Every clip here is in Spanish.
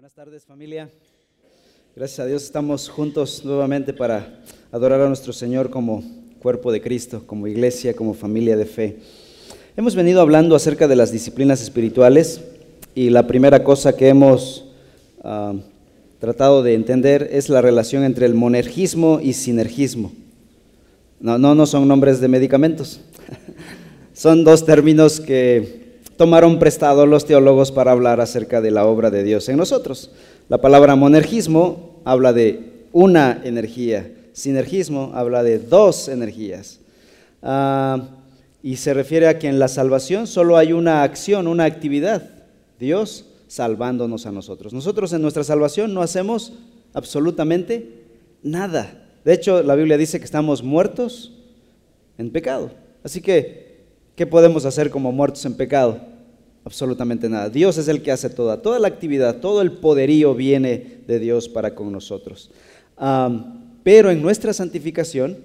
Buenas tardes familia. Gracias a Dios estamos juntos nuevamente para adorar a nuestro Señor como cuerpo de Cristo, como iglesia, como familia de fe. Hemos venido hablando acerca de las disciplinas espirituales y la primera cosa que hemos ah, tratado de entender es la relación entre el monergismo y sinergismo. No, no, no son nombres de medicamentos. son dos términos que tomaron prestado los teólogos para hablar acerca de la obra de Dios en nosotros. La palabra monergismo habla de una energía, sinergismo habla de dos energías. Ah, y se refiere a que en la salvación solo hay una acción, una actividad, Dios salvándonos a nosotros. Nosotros en nuestra salvación no hacemos absolutamente nada. De hecho, la Biblia dice que estamos muertos en pecado. Así que, ¿qué podemos hacer como muertos en pecado? Absolutamente nada. Dios es el que hace toda, toda la actividad, todo el poderío viene de Dios para con nosotros. pero en nuestra santificación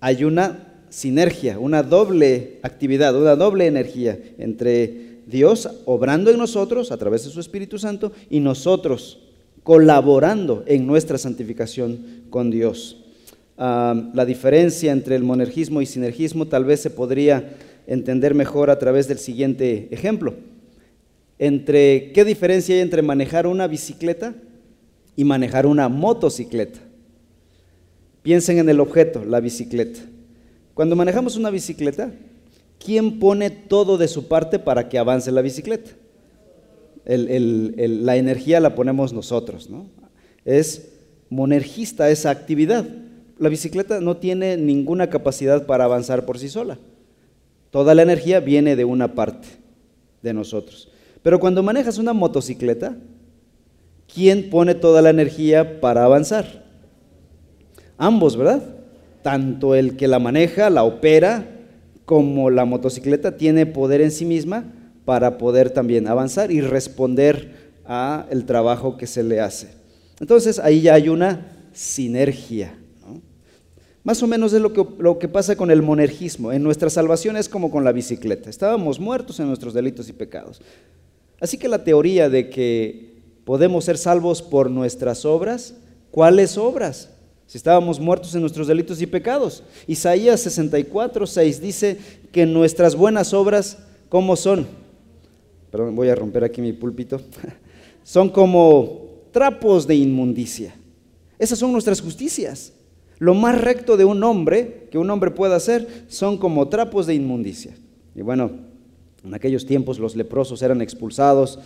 hay una sinergia, una doble actividad, una doble energía entre Dios obrando en nosotros a través de su Espíritu Santo y nosotros colaborando en nuestra santificación con Dios. la diferencia entre el monergismo y sinergismo tal vez se podría entender mejor a través del siguiente ejemplo. Entre, ¿Qué diferencia hay entre manejar una bicicleta y manejar una motocicleta? Piensen en el objeto, la bicicleta. Cuando manejamos una bicicleta, ¿quién pone todo de su parte para que avance la bicicleta? la energía la ponemos nosotros, ¿no? Es monergista esa actividad. La bicicleta no tiene ninguna capacidad para avanzar por sí sola. Toda la energía viene de una parte de nosotros. Pero cuando manejas una motocicleta, ¿quién pone toda la energía para avanzar? Ambos, ¿verdad? Tanto el que la maneja, la opera, como la motocicleta tiene poder en sí misma para poder también avanzar y responder a el trabajo que se le hace. Entonces ahí ya hay una sinergia. Más o menos es lo que, lo que pasa con el monergismo. En nuestra salvación es como con la bicicleta. Estábamos muertos en nuestros delitos y pecados. Así que la teoría de que podemos ser salvos por nuestras obras, ¿cuáles obras? Si estábamos muertos en nuestros delitos y pecados. Isaías 64, 6 dice que nuestras buenas obras, ¿cómo son? Perdón, voy a romper aquí mi púlpito. Son como trapos de inmundicia. Esas son nuestras justicias. Lo más recto de un hombre, que un hombre pueda hacer, son como trapos de inmundicia. Y bueno, en aquellos tiempos los leprosos eran expulsados,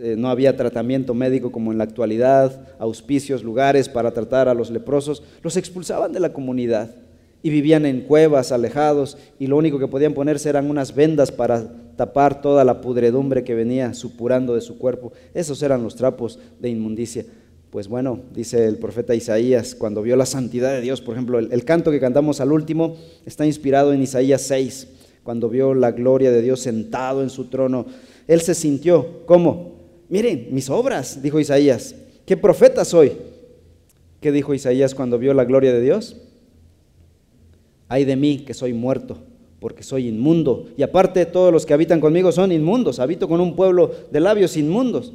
eh, no había tratamiento médico como en la actualidad, auspicios, lugares para tratar a los leprosos, los expulsaban de la comunidad y vivían en cuevas, alejados, y lo único que podían ponerse eran unas vendas para tapar toda la pudredumbre que venía supurando de su cuerpo. Esos eran los trapos de inmundicia. Pues bueno, dice el profeta Isaías, cuando vio la santidad de Dios, por ejemplo, el, canto que cantamos al último está inspirado en Isaías 6, cuando vio la gloria de Dios sentado en su trono, él se sintió, ¿cómo? Miren, mis obras, dijo Isaías, ¿qué profeta soy? ¿Qué dijo Isaías cuando vio la gloria de Dios? Ay de mí que soy muerto, porque soy inmundo. Y aparte todos los que habitan conmigo son inmundos, habito con un pueblo de labios inmundos.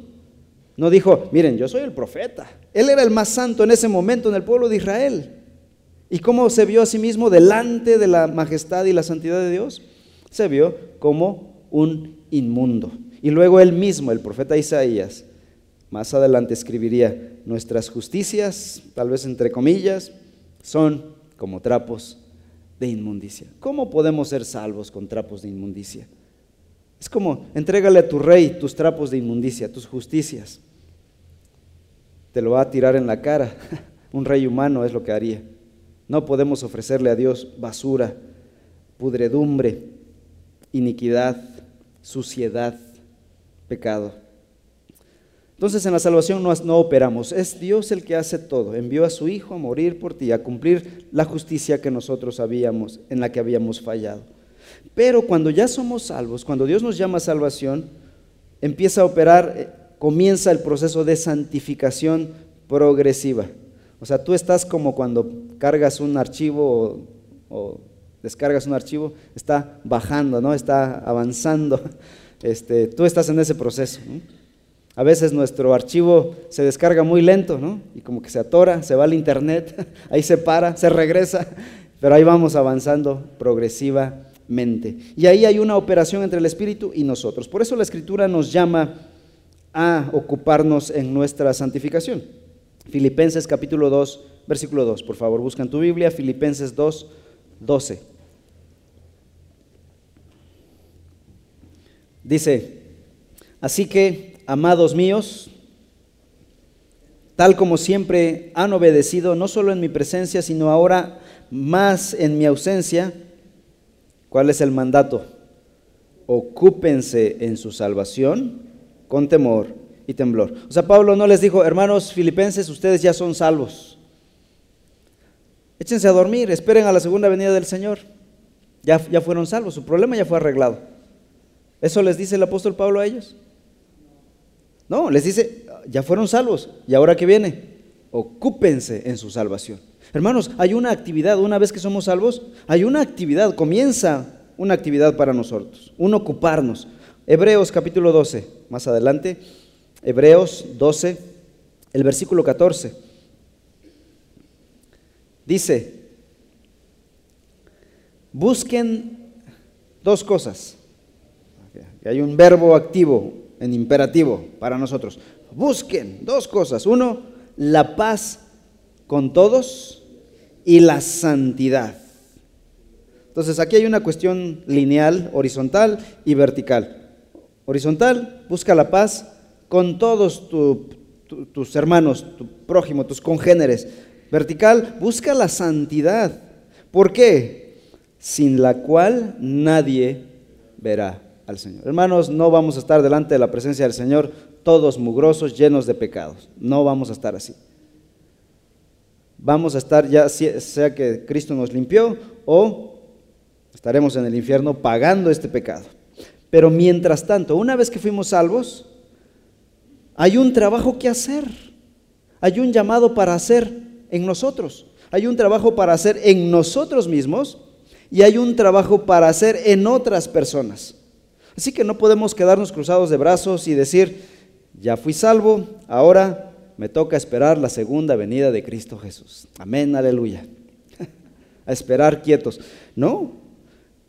No dijo, miren, yo soy el profeta. Él era el más santo en ese momento en el pueblo de Israel. ¿Y cómo se vio a sí mismo delante de la majestad y la santidad de Dios? Se vio como un inmundo. Y luego él mismo, el profeta Isaías, más adelante escribiría, nuestras justicias, tal vez entre comillas, son como trapos de inmundicia. ¿Cómo podemos ser salvos con trapos de inmundicia? Es como, entrégale a tu rey tus trapos de inmundicia, tus justicias te lo va a tirar en la cara. Un rey humano es lo que haría. No podemos ofrecerle a Dios basura, pudredumbre, iniquidad, suciedad, pecado. Entonces en la salvación no, operamos, es Dios el que hace todo. Envió a su Hijo a morir por ti, a cumplir la justicia que nosotros habíamos, en la que habíamos fallado. Pero cuando ya somos salvos, cuando Dios nos llama a salvación, empieza a operar eh, comienza el proceso de santificación progresiva. O sea, tú estás como cuando cargas un archivo o, descargas un archivo, está bajando, ¿no? Está avanzando. Este, tú estás en ese proceso. A veces nuestro archivo se descarga muy lento, ¿no? Y como que se atora, se va al internet, ahí se para, se regresa, pero ahí vamos avanzando progresivamente. Y ahí hay una operación entre el Espíritu y nosotros. Por eso la Escritura nos llama a ocuparnos en nuestra santificación. Filipenses capítulo 2, versículo 2. Por favor, buscan tu Biblia, Filipenses 2, 12. Dice, así que, amados míos, tal como siempre han obedecido, no solo en mi presencia, sino ahora más en mi ausencia, ¿cuál es el mandato? Ocúpense en su salvación con temor y temblor. O sea, Pablo no les dijo, hermanos filipenses, ustedes ya son salvos. Échense a dormir, esperen a la segunda venida del Señor. Ya, ya fueron salvos, su problema ya fue arreglado. ¿Eso les dice el apóstol Pablo a ellos? No, les dice, ya fueron salvos. ¿Y ahora qué viene? Ocúpense en su salvación. Hermanos, hay una actividad, una vez que somos salvos, hay una actividad, comienza una actividad para nosotros, un ocuparnos. Hebreos capítulo 12, más adelante, Hebreos 12, el versículo 14. Dice, busquen dos cosas. Hay un verbo activo en imperativo para nosotros. Busquen dos cosas. Uno, la paz con todos y la santidad. Entonces aquí hay una cuestión lineal, horizontal y vertical. Horizontal, busca la paz con todos tus hermanos, tu prójimo, tus congéneres. Vertical, busca la santidad. ¿Por qué? Sin la cual nadie verá al Señor. Hermanos, no vamos a estar delante de la presencia del Señor todos mugrosos, llenos de pecados. No vamos a estar así. Vamos a estar ya, sea que Cristo nos limpió o estaremos en el infierno pagando este pecado. Pero mientras tanto, una vez que fuimos salvos, hay un trabajo que hacer. Hay un llamado para hacer en nosotros. Hay un trabajo para hacer en nosotros mismos y hay un trabajo para hacer en otras personas. Así que no podemos quedarnos cruzados de brazos y decir, ya fui salvo, ahora me toca esperar la segunda venida de Cristo Jesús. Amén, aleluya. a esperar quietos. No,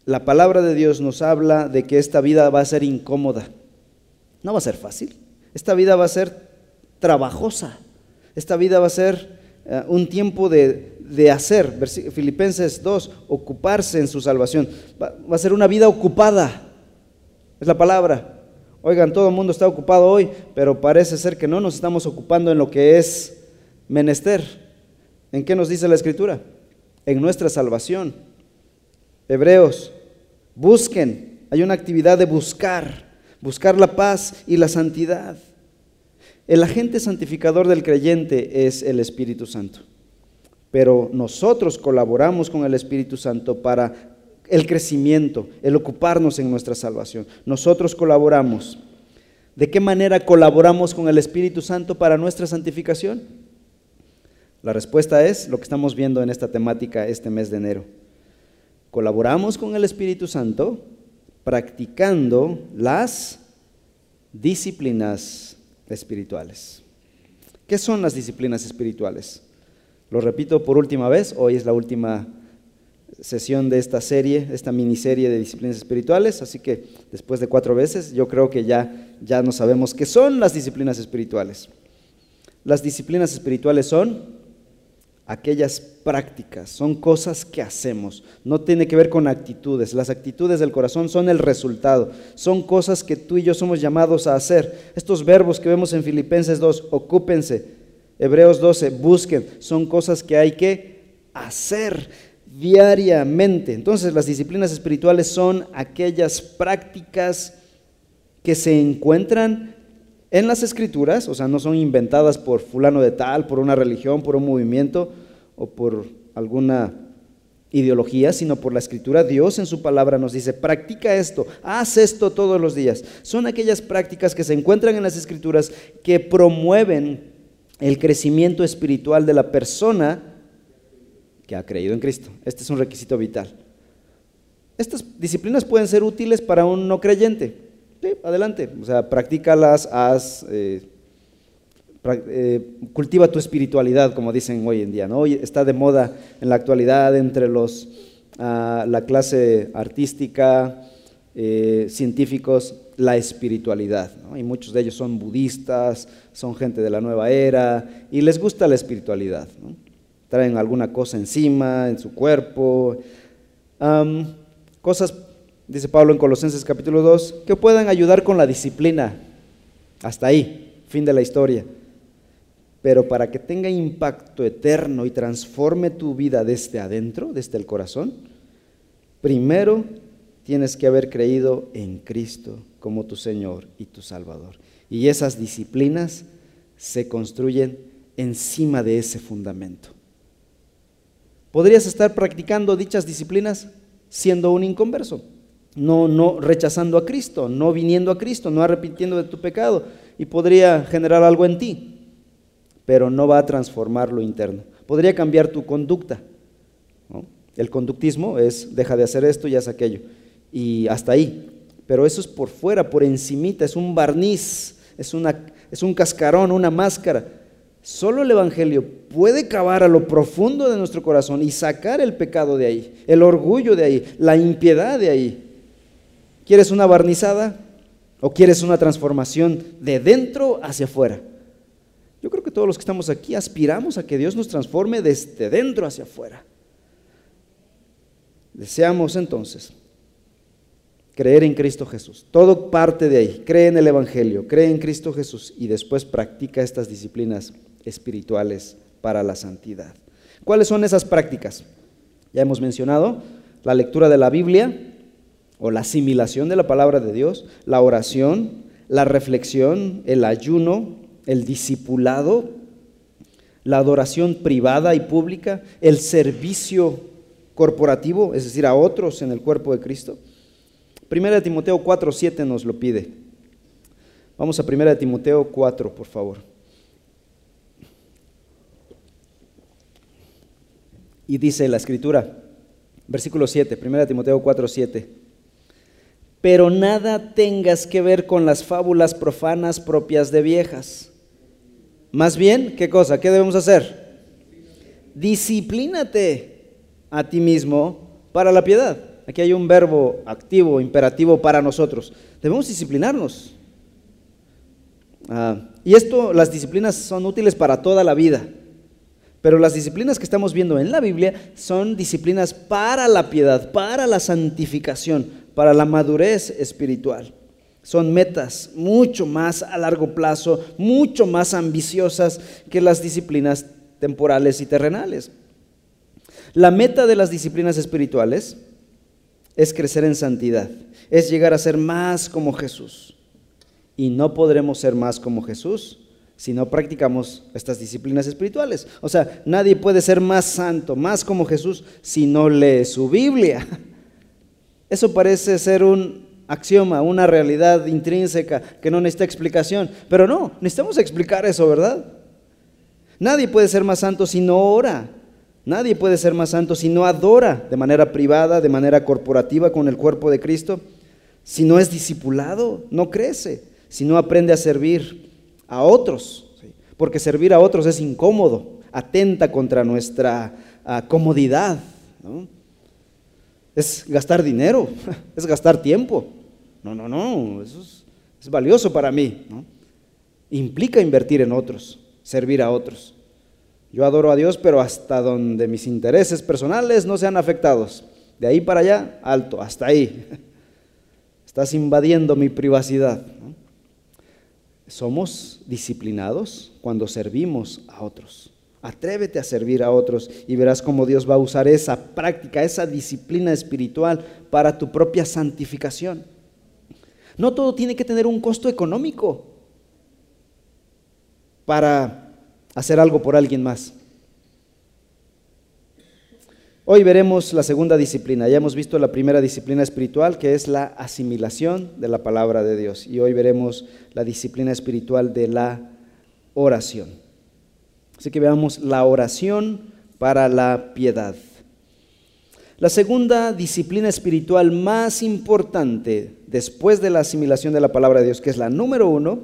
la palabra de Dios nos habla de que esta vida va a ser incómoda. No va a ser fácil. Esta vida va a ser trabajosa. Esta vida va a ser eh, un tiempo de, hacer. Filipenses 2, ocuparse en su salvación. Va, va, a ser una vida ocupada. Es la palabra. Oigan, todo el mundo está ocupado hoy, pero parece ser que no nos estamos ocupando en lo que es menester. ¿En qué nos dice la Escritura? En nuestra salvación. Hebreos, busquen. Hay una actividad de buscar buscar la paz y la santidad. El agente santificador del creyente es el Espíritu Santo, pero nosotros colaboramos con el Espíritu Santo para el crecimiento, el ocuparnos en nuestra salvación. Nosotros colaboramos. ¿De qué manera colaboramos con el Espíritu Santo para nuestra santificación? La respuesta es lo que estamos viendo en esta temática este mes de enero. Colaboramos con el Espíritu Santo practicando las disciplinas espirituales. ¿Qué son las disciplinas espirituales? Lo repito por última vez, hoy es la última sesión de esta serie, esta miniserie de disciplinas espirituales, así que después de cuatro veces yo creo que ya, ya no sabemos qué son las disciplinas espirituales. Las disciplinas espirituales son aquellas prácticas, son cosas que hacemos, no tiene que ver con actitudes, las actitudes del corazón son el resultado, son cosas que tú y yo somos llamados a hacer. Estos verbos que vemos en Filipenses 2, ocúpense, Hebreos 12, busquen, son cosas que hay que hacer diariamente. Entonces las disciplinas espirituales son aquellas prácticas que se encuentran en las escrituras, o sea, no son inventadas por fulano de tal, por una religión, por un movimiento o por alguna ideología, sino por la escritura. Dios en su palabra nos dice, practica esto, haz esto todos los días. Son aquellas prácticas que se encuentran en las escrituras que promueven el crecimiento espiritual de la persona que ha creído en Cristo. Este es un requisito vital. Estas disciplinas pueden ser útiles para un no creyente, Sí, adelante. O sea, practícalas, haz, eh, eh, cultiva tu espiritualidad, como dicen hoy en día. ¿no? Hoy está de moda en la actualidad entre los, ah, la clase artística, eh, científicos, la espiritualidad. Y muchos de ellos son budistas, son gente de la nueva era y les gusta la espiritualidad. Traen alguna cosa encima, en su cuerpo. cosas, dice Pablo en Colosenses capítulo 2, que puedan ayudar con la disciplina. Hasta ahí, fin de la historia. Pero para que tenga impacto eterno y transforme tu vida desde adentro, desde el corazón, primero tienes que haber creído en Cristo como tu Señor y tu Salvador. Y esas disciplinas se construyen encima de ese fundamento. Podrías estar practicando dichas disciplinas siendo un inconverso, no, no rechazando a Cristo, no viniendo a Cristo, no arrepintiendo de tu pecado, y podría generar algo en ti pero no va a transformar lo interno. Podría cambiar tu conducta. El conductismo es deja de hacer esto y haz aquello. Y hasta ahí. Pero eso es por fuera, por encimita, es un barniz, es, una, es un cascarón, una máscara. Solo el Evangelio puede cavar a lo profundo de nuestro corazón y sacar el pecado de ahí, el orgullo de ahí, la impiedad de ahí. ¿Quieres una barnizada o quieres una transformación de dentro hacia afuera? Yo creo que todos los que estamos aquí aspiramos a que Dios nos transforme desde dentro hacia afuera. Deseamos entonces creer en Cristo Jesús. Todo parte de ahí. Cree en el Evangelio, cree en Cristo Jesús y después practica estas disciplinas espirituales para la santidad. ¿Cuáles son esas prácticas? Ya hemos mencionado la lectura de la Biblia o la asimilación de la palabra de Dios, la oración, la reflexión, el ayuno, el discipulado, la adoración privada y pública, el servicio corporativo, es decir, a otros en el cuerpo de Cristo. Primera de Timoteo 4, 7 nos lo pide. Vamos a Primera de Timoteo 4, por favor. Y dice la escritura, versículo 7, Primera de Timoteo 4, 7. Pero nada tengas que ver con las fábulas profanas propias de viejas más bien, ¿qué cosa? ¿Qué debemos hacer? Disciplínate a ti mismo para la piedad. Aquí hay un verbo activo, imperativo para nosotros. Debemos disciplinarnos. Ah, y esto, las disciplinas son útiles para toda la vida. Pero las disciplinas que estamos viendo en la Biblia son disciplinas para la piedad, para la santificación, para la madurez espiritual. Son metas mucho más a largo plazo, mucho más ambiciosas que las disciplinas temporales y terrenales. La meta de las disciplinas espirituales es crecer en santidad, es llegar a ser más como Jesús. Y no podremos ser más como Jesús si no practicamos estas disciplinas espirituales. O sea, nadie puede ser más santo, más como Jesús, si no lee su Biblia. Eso parece ser un axioma, una realidad intrínseca que no necesita explicación. Pero no, necesitamos explicar eso, ¿verdad? Nadie puede ser más santo si no ora. Nadie puede ser más santo si no adora de manera privada, de manera corporativa con el cuerpo de Cristo. Si no es discipulado, no crece. Si no aprende a servir a otros. Porque servir a otros es incómodo, atenta contra nuestra ah, comodidad. Es gastar dinero, es gastar tiempo. No, no, no, eso es, valioso para mí. Implica invertir en otros, servir a otros. Yo adoro a Dios, pero hasta donde mis intereses personales no sean afectados. De ahí para allá, alto, hasta ahí. Estás invadiendo mi privacidad. Somos disciplinados cuando servimos a otros. Atrévete a servir a otros y verás cómo Dios va a usar esa práctica, esa disciplina espiritual para tu propia santificación. No todo tiene que tener un costo económico para hacer algo por alguien más. Hoy veremos la segunda disciplina. Ya hemos visto la primera disciplina espiritual, que es la asimilación de la palabra de Dios. Y hoy veremos la disciplina espiritual de la oración. Así que veamos la oración para la piedad. La segunda disciplina espiritual más importante después de la asimilación de la palabra de Dios, que es la número uno,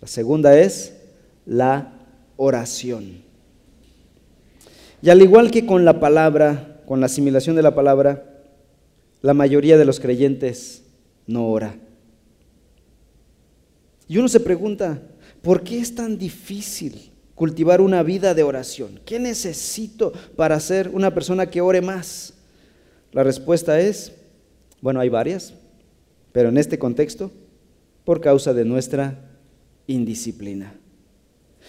la segunda es la oración. Y al igual que con la palabra, con la asimilación de la palabra, la mayoría de los creyentes no ora. Y uno se pregunta, ¿por qué es tan difícil cultivar una vida de oración? ¿Qué necesito para ser una persona que ore más? La respuesta es, bueno, hay varias, pero en este contexto, por causa de nuestra indisciplina.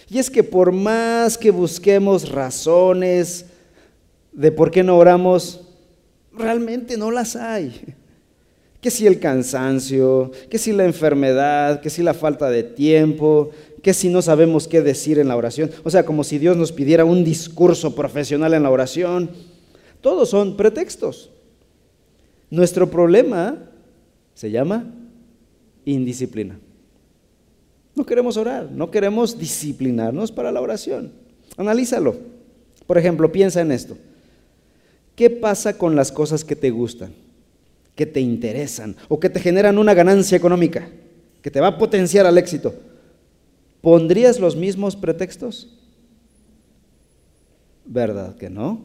Y es que por más que busquemos razones de por qué no oramos, realmente no las hay. Que si el cansancio, que si la enfermedad, que si la falta de tiempo, que si no sabemos qué decir en la oración. O sea, como si Dios nos pidiera un discurso profesional en la oración. Todos son pretextos. Nuestro problema se llama indisciplina. No queremos orar, no queremos disciplinarnos para la oración. Analízalo. Por ejemplo, piensa en esto. ¿Qué pasa con las cosas que te gustan, que te interesan o que te generan una ganancia económica, que te va a potenciar al éxito? ¿Pondrías los mismos pretextos? ¿Verdad que no?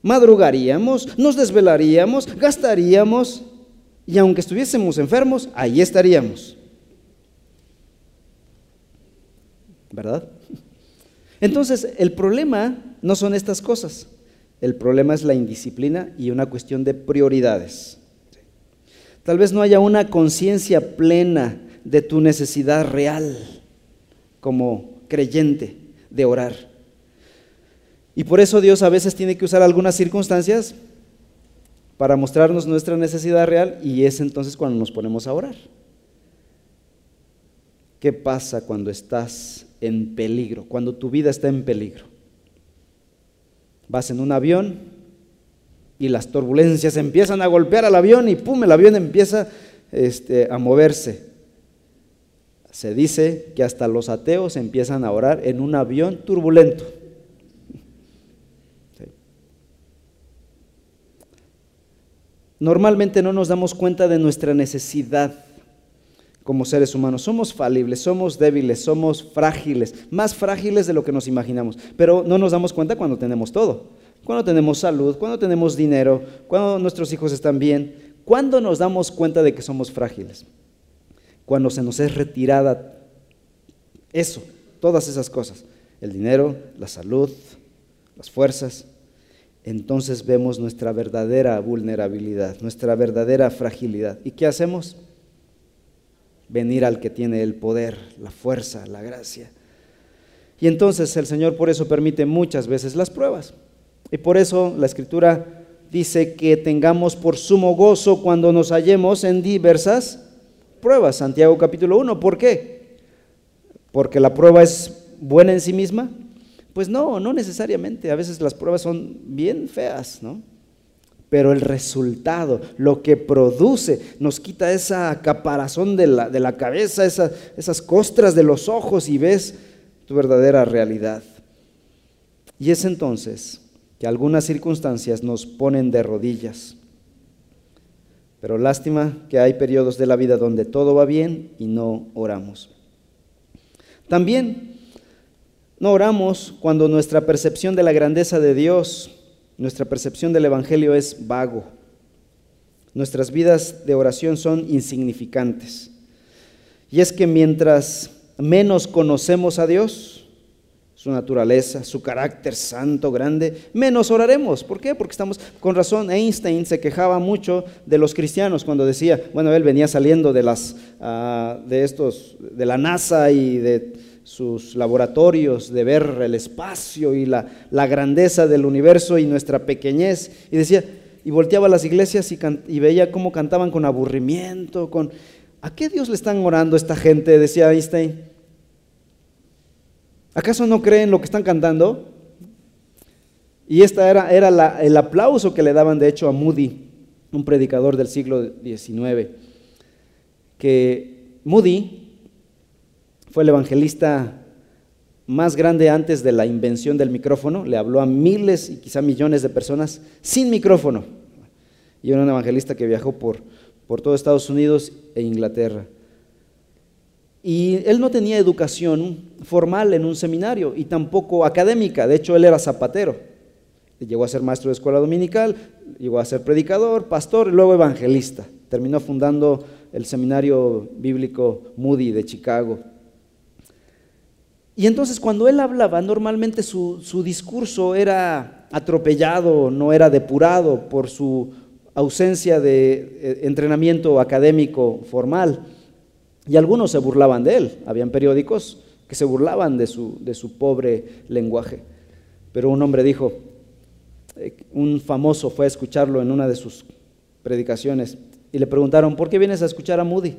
Madrugaríamos, nos desvelaríamos, gastaríamos y aunque estuviésemos enfermos, ahí estaríamos. ¿verdad? Entonces, el problema no son estas cosas. El problema es la indisciplina y una cuestión de prioridades. Tal vez no haya una conciencia plena de tu necesidad real como creyente de orar. Y por eso Dios a veces tiene que usar algunas circunstancias para mostrarnos nuestra necesidad real y es entonces cuando nos ponemos a orar. ¿Qué pasa cuando estás en peligro, cuando tu vida está en peligro. Vas en un avión y las turbulencias empiezan a golpear al avión y pum, el avión empieza este, a moverse. Se dice que hasta los ateos empiezan a orar en un avión turbulento. Normalmente no nos damos cuenta de nuestra necesidad como seres humanos. Somos falibles, somos débiles, somos frágiles, más frágiles de lo que nos imaginamos, pero no nos damos cuenta cuando tenemos todo, cuando tenemos salud, cuando tenemos dinero, cuando nuestros hijos están bien. ¿Cuándo nos damos cuenta de que somos frágiles? Cuando se nos es retirada eso, todas esas cosas, el dinero, la salud, las fuerzas, entonces vemos nuestra verdadera vulnerabilidad, nuestra verdadera fragilidad. ¿Y qué hacemos? venir al que tiene el poder, la fuerza, la gracia. Y entonces el Señor por eso permite muchas veces las pruebas. Y por eso la Escritura dice que tengamos por sumo gozo cuando nos hallemos en diversas pruebas. Santiago capítulo 1. ¿Por qué? Porque la prueba es buena en sí misma. Pues no, no necesariamente. A veces las pruebas son bien feas, ¿no? pero el resultado, lo que produce, nos quita esa caparazón de la, de la cabeza, esas costras de los ojos y ves tu verdadera realidad. Y es entonces que algunas circunstancias nos ponen de rodillas. Pero lástima que hay periodos de la vida donde todo va bien y no oramos. También no oramos cuando nuestra percepción de la grandeza de Dios nuestra percepción del Evangelio es vago. Nuestras vidas de oración son insignificantes. Y es que mientras menos conocemos a Dios, su naturaleza, su carácter santo, grande, menos oraremos. ¿Por qué? Porque estamos, con razón, Einstein se quejaba mucho de los cristianos cuando decía, bueno, él venía saliendo de las, ah, de estos, de la NASA y de sus laboratorios, de ver el espacio y la, grandeza del universo y nuestra pequeñez. Y decía, y volteaba a las iglesias y, y, veía cómo cantaban con aburrimiento, con... ¿A qué Dios le están orando esta gente? Decía Einstein. ¿Acaso no creen lo que están cantando? Y esta era, era el aplauso que le daban de hecho a Moody, un predicador del siglo XIX, que Moody fue el evangelista más grande antes de la invención del micrófono, le habló a miles y quizá millones de personas sin micrófono. Y era un evangelista que viajó por, por todo Estados Unidos e Inglaterra. Y él no tenía educación formal en un seminario y tampoco académica, de hecho él era zapatero. Llegó a ser maestro de escuela dominical, llegó a ser predicador, pastor y luego evangelista. Terminó fundando el seminario bíblico Moody de Chicago. Y entonces cuando él hablaba, normalmente su, discurso era atropellado, no era depurado por su ausencia de eh, entrenamiento académico formal. Y algunos se burlaban de él. Habían periódicos que se burlaban de su, de su pobre lenguaje. Pero un hombre dijo, eh, un famoso fue a escucharlo en una de sus predicaciones y le preguntaron, ¿por qué vienes a escuchar a Moody?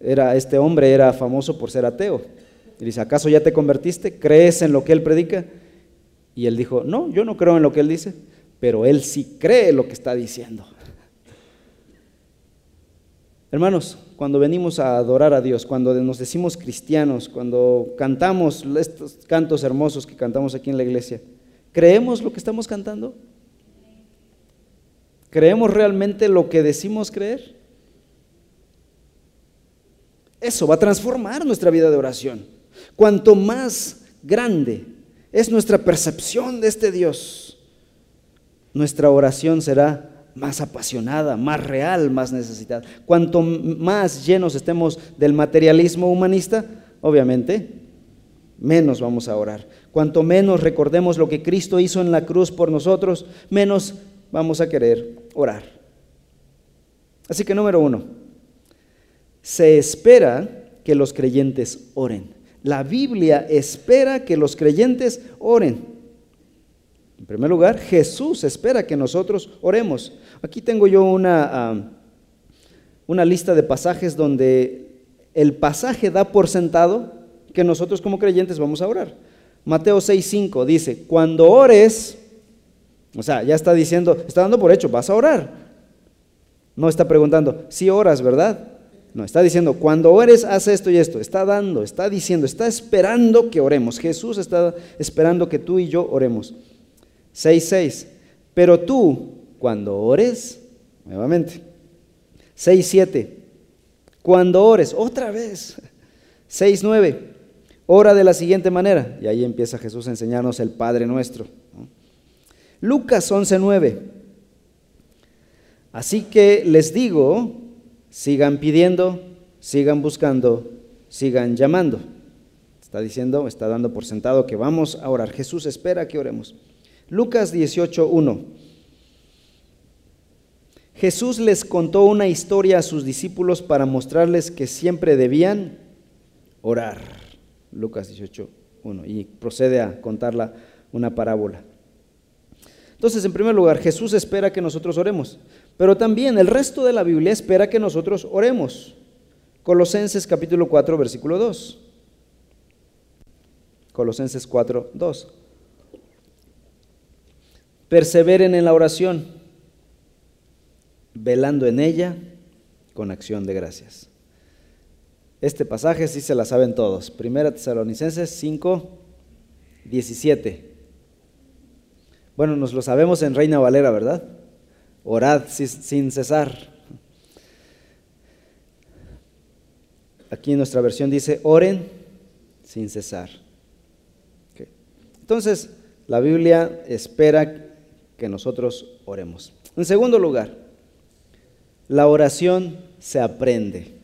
Era, este hombre era famoso por ser ateo. Y dice, ¿acaso ya te convertiste? ¿Crees en lo que él predica? Y él dijo, no, yo no creo en lo que él dice, pero él sí cree lo que está diciendo. Hermanos, cuando venimos a adorar a Dios, cuando nos decimos cristianos, cuando cantamos estos cantos hermosos que cantamos aquí en la iglesia, ¿creemos lo que estamos cantando? ¿Creemos realmente lo que decimos creer? Eso va a transformar nuestra vida de oración. Cuanto más grande es nuestra percepción de este Dios, nuestra oración será más apasionada, más real, más necesitada. Cuanto más llenos estemos del materialismo humanista, obviamente, menos vamos a orar. Cuanto menos recordemos lo que Cristo hizo en la cruz por nosotros, menos vamos a querer orar. Así que número uno, se espera que los creyentes oren. La Biblia espera que los creyentes oren. En primer lugar, Jesús espera que nosotros oremos. Aquí tengo yo una, una lista de pasajes donde el pasaje da por sentado que nosotros como creyentes vamos a orar. Mateo 6:5 dice, cuando ores, o sea, ya está diciendo, está dando por hecho, vas a orar. No está preguntando, si oras, ¿verdad? No, está diciendo, cuando ores, haz esto y esto. Está dando, está diciendo, está esperando que oremos. Jesús está esperando que tú y yo oremos. 6.6. Pero tú, cuando ores, nuevamente. 6.7. Cuando ores, otra vez. 6.9. Ora de la siguiente manera. Y ahí empieza Jesús a enseñarnos el Padre nuestro. Lucas 11.9. Así que les digo Sigan pidiendo, sigan buscando, sigan llamando. Está diciendo, está dando por sentado que vamos a orar. Jesús espera que oremos. Lucas 18:1. Jesús les contó una historia a sus discípulos para mostrarles que siempre debían orar. Lucas 18:1 y procede a contarla una parábola. Entonces, en primer lugar, Jesús espera que nosotros oremos. Pero también el resto de la Biblia espera que nosotros oremos. Colosenses capítulo 4, versículo 2. Colosenses 4, 2. Perseveren en la oración, velando en ella con acción de gracias. Este pasaje sí se la saben todos. Primera Tesalonicenses 5, 17. Bueno, nos lo sabemos en Reina Valera, ¿verdad? orad sin cesar. Aquí en nuestra versión dice, oren sin cesar. Entonces, la Biblia espera que nosotros oremos. En segundo lugar, la oración se aprende.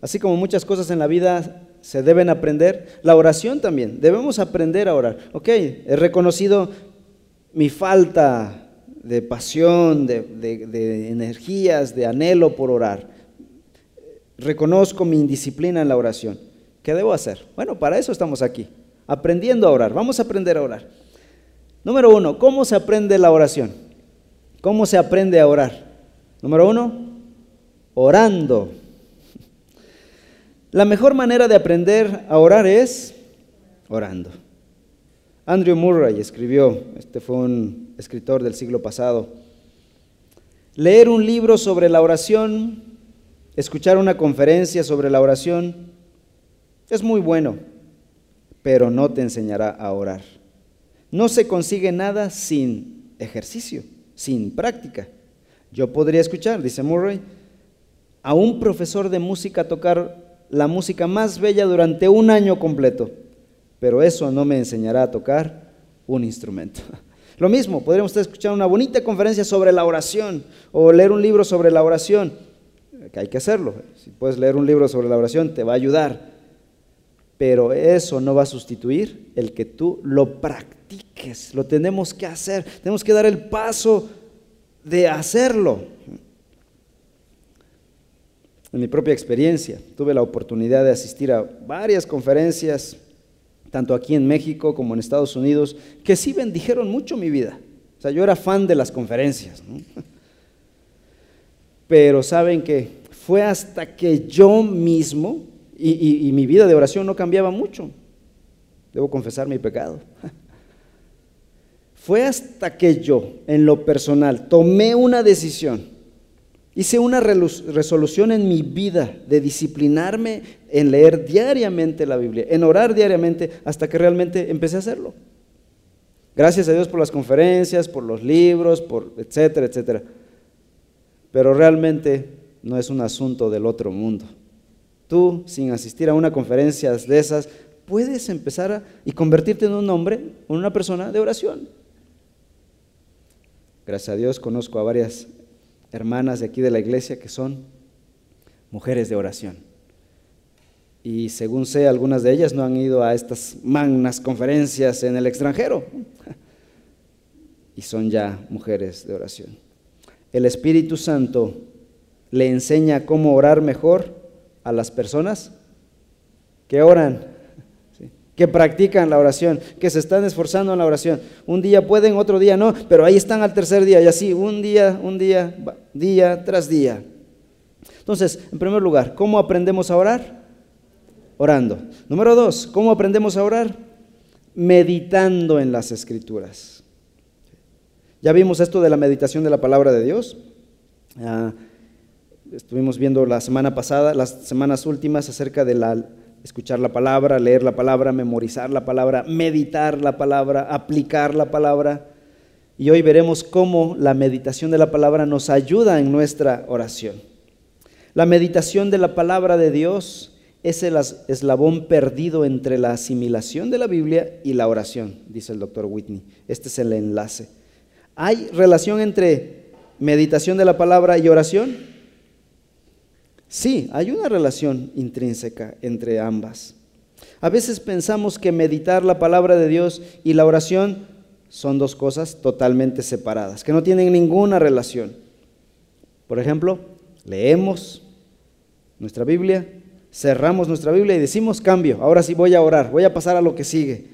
Así como muchas cosas en la vida se deben aprender, la oración también. Debemos aprender a orar. Ok, he reconocido mi falta de pasión, de, energías, de anhelo por orar. Reconozco mi indisciplina en la oración. ¿Qué debo hacer? Bueno, para eso estamos aquí, aprendiendo a orar. Vamos a aprender a orar. Número uno, ¿cómo se aprende la oración? ¿Cómo se aprende a orar? Número uno, orando. La mejor manera de aprender a orar es orando. Andrew Murray escribió, este fue un escritor del siglo pasado, leer un libro sobre la oración, escuchar una conferencia sobre la oración, Es muy bueno, pero no te enseñará a orar. No se consigue nada sin ejercicio, sin práctica. Yo podría escuchar, dice Murray, a un profesor de música tocar la música más bella durante un año completo, pero eso no me enseñará a tocar un instrumento. Lo mismo, podríamos usted escuchar una bonita conferencia sobre la oración o leer un libro sobre la oración, que hay que hacerlo. Si puedes leer un libro sobre la oración, te va a ayudar. Pero eso no va a sustituir el que tú lo practiques. Lo tenemos que hacer. Tenemos que dar el paso de hacerlo. En mi propia experiencia, tuve la oportunidad de asistir a varias conferencias tanto aquí en México como en Estados Unidos, que sí bendijeron mucho mi vida. O sea, yo era fan de las conferencias. Pero saben que fue hasta que yo mismo, y, mi vida de oración no cambiaba mucho, debo confesar mi pecado. Fue hasta que yo, en lo personal, tomé una decisión Hice una resolución en mi vida de disciplinarme en leer diariamente la Biblia, en orar diariamente, hasta que realmente empecé a hacerlo. Gracias a Dios por las conferencias, por los libros, por etcétera, etcétera. Pero realmente no es un asunto del otro mundo. Tú, sin asistir a una conferencia de esas, puedes empezar y convertirte en un hombre, en una persona de oración. Gracias a Dios conozco a varias hermanas de aquí de la iglesia que son mujeres de oración. Y según sé, algunas de ellas no han ido a estas magnas conferencias en el extranjero. Y son ya mujeres de oración. El Espíritu Santo le enseña cómo orar mejor a las personas que oran que practican la oración, que se están esforzando en la oración. Un día pueden, otro día no, pero ahí están al tercer día y así, un día, un día, día tras día. Entonces, en primer lugar, ¿cómo aprendemos a orar? Orando. Número dos, ¿cómo aprendemos a orar? Meditando en las escrituras. Ya vimos esto de la meditación de la palabra de Dios. Ah, estuvimos viendo la semana pasada, las semanas últimas, acerca de la escuchar la palabra, leer la palabra, memorizar la palabra, meditar la palabra, aplicar la palabra. Y hoy veremos cómo la meditación de la palabra nos ayuda en nuestra oración. La meditación de la palabra de Dios es el eslabón perdido entre la asimilación de la Biblia y la oración, dice el doctor Whitney. Este es el enlace. ¿Hay relación entre meditación de la palabra y oración? Sí, hay una relación intrínseca entre ambas. A veces pensamos que meditar la palabra de Dios y la oración son dos cosas totalmente separadas, que no tienen ninguna relación. Por ejemplo, leemos nuestra Biblia, cerramos nuestra Biblia y decimos cambio, ahora sí voy a orar, voy a pasar a lo que sigue.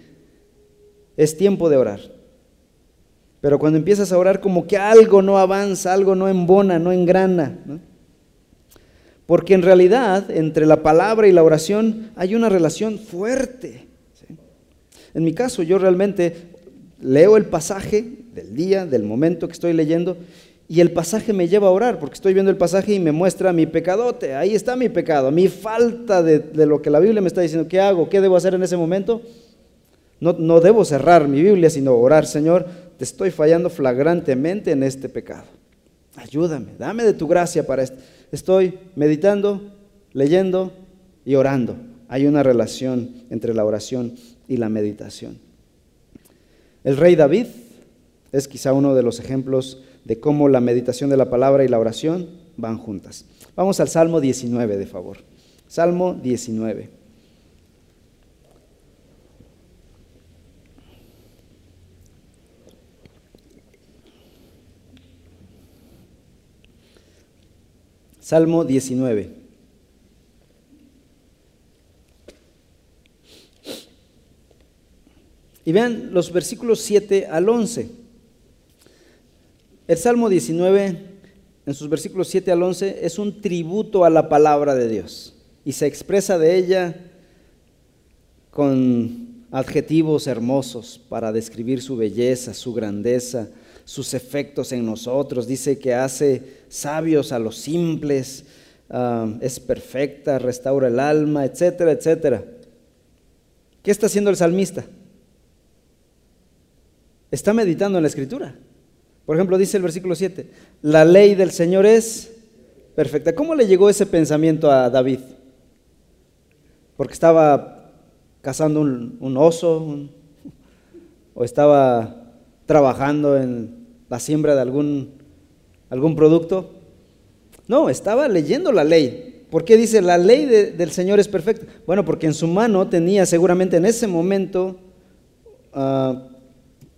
Es tiempo de orar. Pero cuando empiezas a orar como que algo no avanza, algo no embona, no engrana. Porque en realidad entre la palabra y la oración hay una relación fuerte. En mi caso, yo realmente leo el pasaje del día, del momento que estoy leyendo, y el pasaje me lleva a orar, porque estoy viendo el pasaje y me muestra mi pecadote. Ahí está mi pecado, mi falta de, lo que la Biblia me está diciendo. ¿Qué hago? ¿Qué debo hacer en ese momento? No, no debo cerrar mi Biblia, sino orar, Señor, te estoy fallando flagrantemente en este pecado. Ayúdame, dame de tu gracia para esto estoy meditando, leyendo y orando. Hay una relación entre la oración y la meditación. El rey David es quizá uno de los ejemplos de cómo la meditación de la palabra y la oración van juntas. Vamos al Salmo 19, de favor. Salmo 19. Salmo 19. Y vean los versículos 7 al 11. El Salmo 19, en sus versículos 7 al 11, es un tributo a la palabra de Dios y se expresa de ella con adjetivos hermosos para describir su belleza, su grandeza, sus efectos en nosotros. Dice que hace sabios a los simples, ah, es perfecta, restaura el alma, etcétera, etcétera. ¿Qué está haciendo el salmista? Está meditando en la escritura. Por ejemplo, dice el versículo 7, la ley del Señor es perfecta. ¿Cómo le llegó ese pensamiento a David? Porque estaba cazando un, oso o estaba trabajando en la siembra de algún, algún producto. No, estaba leyendo la ley. ¿Por qué dice la ley del Señor es perfecta? Bueno, porque en su mano tenía seguramente en ese momento ah,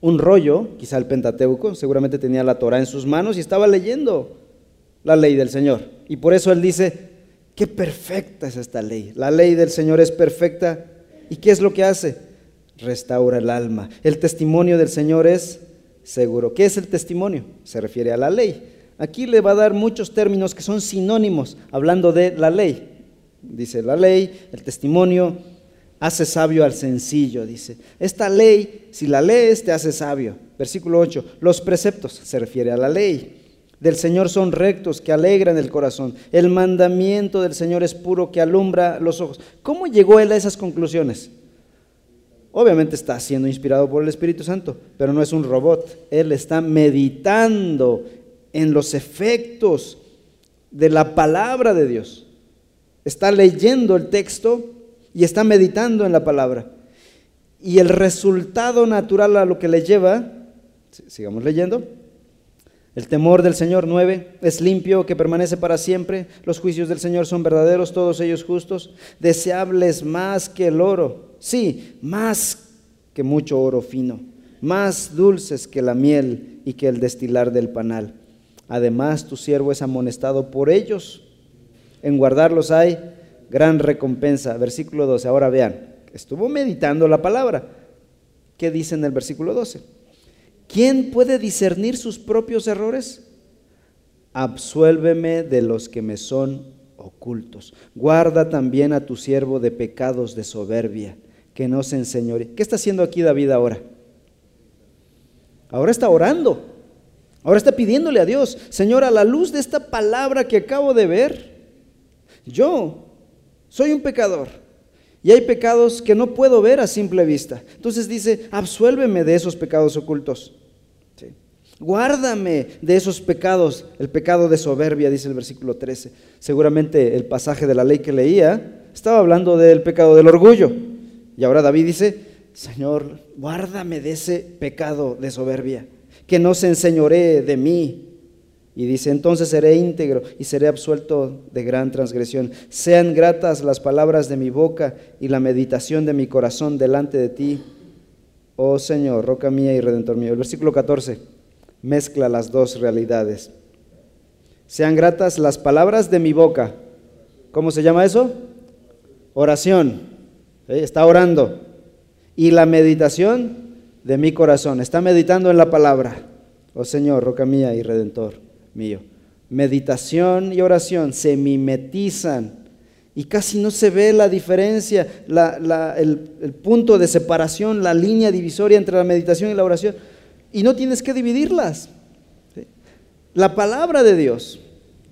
un rollo, quizá el Pentateuco, seguramente tenía la Torah en sus manos y estaba leyendo la ley del Señor. Y por eso él dice, qué perfecta es esta ley. La ley del Señor es perfecta. ¿Y qué es lo que hace? Restaura el alma. El testimonio del Señor es seguro. ¿Qué es el testimonio? Se refiere a la ley. Aquí le va a dar muchos términos que son sinónimos hablando de la ley. Dice la ley, el testimonio, hace sabio al sencillo, dice. Esta ley, si la lees, te hace sabio. Versículo 8, los preceptos, se refiere a la ley. Del Señor son rectos, que alegran el corazón. El mandamiento del Señor es puro, que alumbra los ojos. ¿Cómo llegó él a esas conclusiones? Obviamente está siendo inspirado por el Espíritu Santo, pero no es un robot. Él está meditando en los efectos de la palabra de Dios. Está leyendo el texto y está meditando en la palabra. Y el resultado natural a lo que le lleva, sigamos leyendo, el temor del Señor 9 es limpio, que permanece para siempre. Los juicios del Señor son verdaderos, todos ellos justos, deseables más que el oro. Sí, más que mucho oro fino, más dulces que la miel y que el destilar del panal. Además, tu siervo es amonestado por ellos. En guardarlos hay gran recompensa. Versículo 12. Ahora vean, estuvo meditando la palabra. ¿Qué dice en el versículo 12? ¿Quién puede discernir sus propios errores? Absuélveme de los que me son ocultos. Guarda también a tu siervo de pecados de soberbia, que no se enseñore. ¿Qué está haciendo aquí David ahora? Ahora está orando. Ahora está pidiéndole a Dios, Señor, a la luz de esta palabra que acabo de ver, yo soy un pecador. Y hay pecados que no puedo ver a simple vista. Entonces dice, absuélveme de esos pecados ocultos. Guárdame de esos pecados, el pecado de soberbia, dice el versículo 13. Seguramente el pasaje de la ley que leía estaba hablando del pecado del orgullo. Y ahora David dice, Señor, guárdame de ese pecado de soberbia, que no se enseñoree de mí, y dice, entonces seré íntegro y seré absuelto de gran transgresión. Sean gratas las palabras de mi boca y la meditación de mi corazón delante de ti, oh Señor, roca mía y redentor mío. El versículo 14 mezcla las dos realidades. Sean gratas las palabras de mi boca. ¿Cómo se llama eso? Oración. Está orando. Y la meditación de mi corazón. Está meditando en la palabra. Oh Señor, roca mía y redentor mío. Meditación y oración se mimetizan y casi no se ve la diferencia, el, punto de separación, la línea divisoria entre la meditación y la oración. Y no tienes que dividirlas. La palabra de Dios,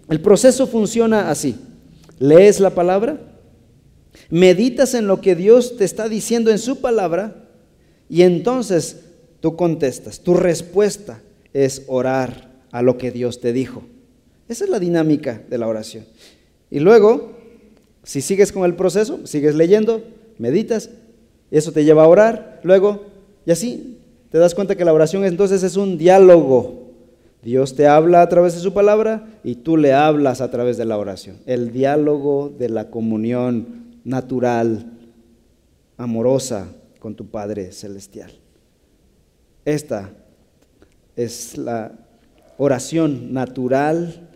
el proceso funciona así. Lees la palabra, meditas en lo que Dios te está diciendo en su palabra y entonces tú contestas. Tu respuesta es orar a lo que Dios te dijo. Esa es la dinámica de la oración. Y luego, si sigues con el proceso, sigues leyendo, meditas, eso te lleva a orar, luego, y así, te das cuenta que la oración entonces es un diálogo. Dios te habla a través de su palabra y tú le hablas a través de la oración. El diálogo de la comunión natural, amorosa con tu Padre Celestial. Esta es la oración natural,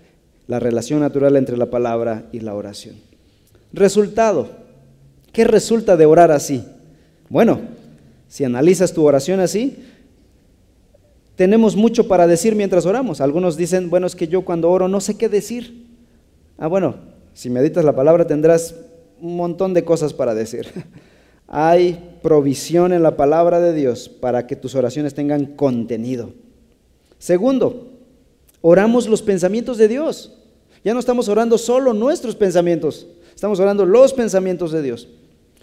la relación natural entre la palabra y la oración. Resultado, ¿qué resulta de orar así? Bueno, si analizas tu oración así, tenemos mucho para decir mientras oramos. Algunos dicen, bueno, es que yo cuando oro no sé qué decir. Ah, bueno, si meditas la palabra tendrás un montón de cosas para decir. Hay provisión en la palabra de Dios para que tus oraciones tengan contenido. Segundo, oramos los pensamientos de Dios. Ya no estamos orando solo nuestros pensamientos, estamos orando los pensamientos de Dios.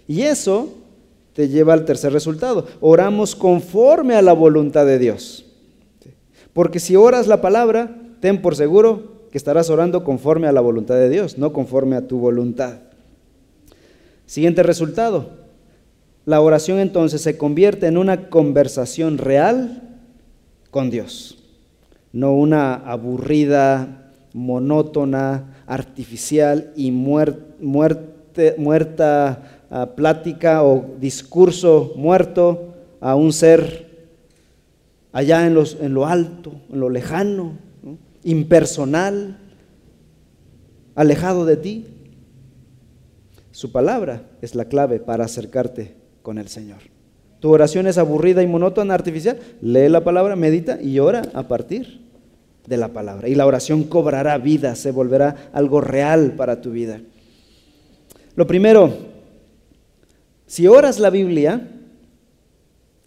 Y eso te lleva al tercer resultado. Oramos conforme a la voluntad de Dios. Porque si oras la palabra, ten por seguro que estarás orando conforme a la voluntad de Dios, no conforme a tu voluntad. Siguiente resultado. La oración entonces se convierte en una conversación real con Dios, no una aburrida, monótona, artificial y muerte, muerta ah, plática o discurso muerto a un ser allá en, los, en lo alto, en lo lejano, impersonal, alejado de ti. Su palabra es la clave para acercarte con el Señor. Tu oración es aburrida y monótona, artificial. Lee la palabra, medita y ora a partir de la palabra. Y la oración cobrará vida, se volverá algo real para tu vida. Lo primero, si oras la Biblia,